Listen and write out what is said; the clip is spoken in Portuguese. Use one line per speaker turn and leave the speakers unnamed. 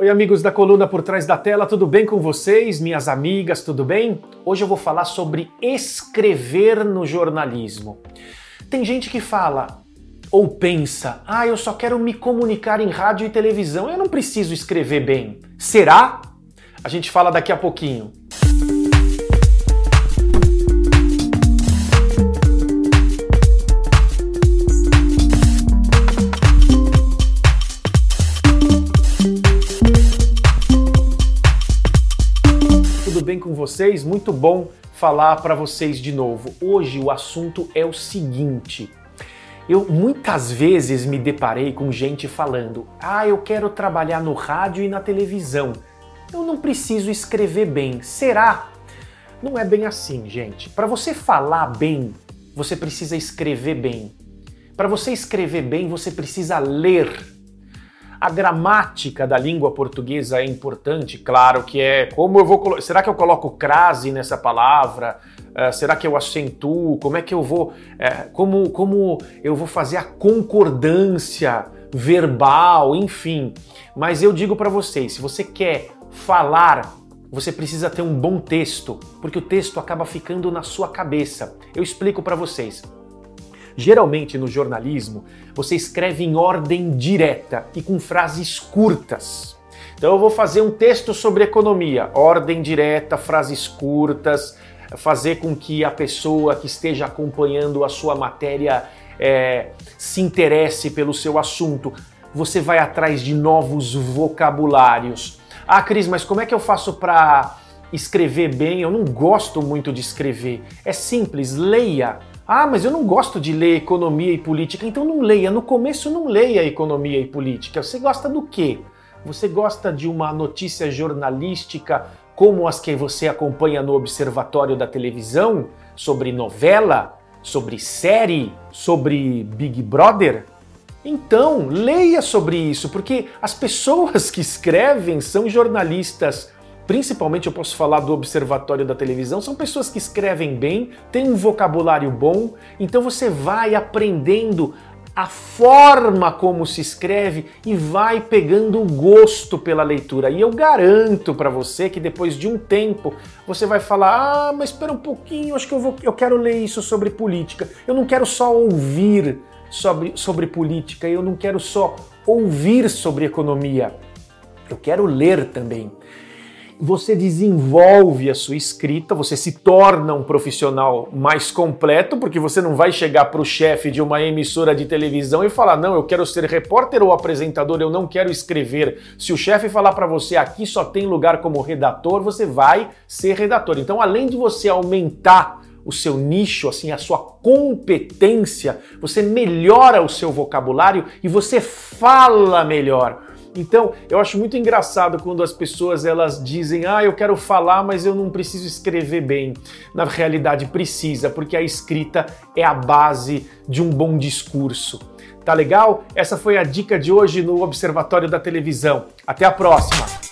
Oi, amigos da coluna por trás da tela, tudo bem com vocês? Minhas amigas, tudo bem? Hoje eu vou falar sobre escrever no jornalismo. Tem gente que fala ou pensa: ah, eu só quero me comunicar em rádio e televisão, eu não preciso escrever bem. Será? A gente fala daqui a pouquinho. Vocês? Muito bom falar para vocês de novo. Hoje o assunto é o seguinte: eu muitas vezes me deparei com gente falando: "Ah, eu quero trabalhar no rádio e na televisão. Eu não preciso escrever bem. Será?" Não é bem assim, gente. Para você falar bem, você precisa escrever bem. Para você escrever bem, você precisa ler a gramática da língua portuguesa é importante, claro que é. Como eu vou. Será que eu coloco crase nessa palavra? Uh, será que eu acentuo? Como é que eu vou. Uh, como, como eu vou fazer a concordância verbal, enfim. Mas eu digo para vocês: se você quer falar você precisa ter um bom texto, porque o texto acaba ficando na sua cabeça. Eu explico para vocês. Geralmente no jornalismo, você escreve em ordem direta e com frases curtas. Então eu vou fazer um texto sobre economia, ordem direta, frases curtas, fazer com que a pessoa que esteja acompanhando a sua matéria é, se interesse pelo seu assunto. Você vai atrás de novos vocabulários. Ah, Cris, mas como é que eu faço para escrever bem? Eu não gosto muito de escrever. É simples, leia ah, mas eu não gosto de ler economia e política, então não leia. No começo não leia economia e política. Você gosta do quê? Você gosta de uma notícia jornalística como as que você acompanha no observatório da televisão, sobre novela, sobre série, sobre Big Brother? Então, leia sobre isso, porque as pessoas que escrevem são jornalistas principalmente eu posso falar do observatório da televisão, são pessoas que escrevem bem, têm um vocabulário bom, então você vai aprendendo a forma como se escreve e vai pegando o gosto pela leitura. E eu garanto para você que depois de um tempo você vai falar: "Ah, mas espera um pouquinho, acho que eu vou eu quero ler isso sobre política. Eu não quero só ouvir sobre sobre política, eu não quero só ouvir sobre economia. Eu quero ler também você desenvolve a sua escrita, você se torna um profissional mais completo, porque você não vai chegar para o chefe de uma emissora de televisão e falar: não, eu quero ser repórter ou apresentador, eu não quero escrever. Se o chefe falar para você aqui só tem lugar como redator, você vai ser redator. Então, além de você aumentar o seu nicho, assim, a sua competência, você melhora o seu vocabulário e você fala melhor. Então, eu acho muito engraçado quando as pessoas elas dizem: "Ah, eu quero falar, mas eu não preciso escrever bem". Na realidade precisa, porque a escrita é a base de um bom discurso. Tá legal? Essa foi a dica de hoje no Observatório da Televisão. Até a próxima.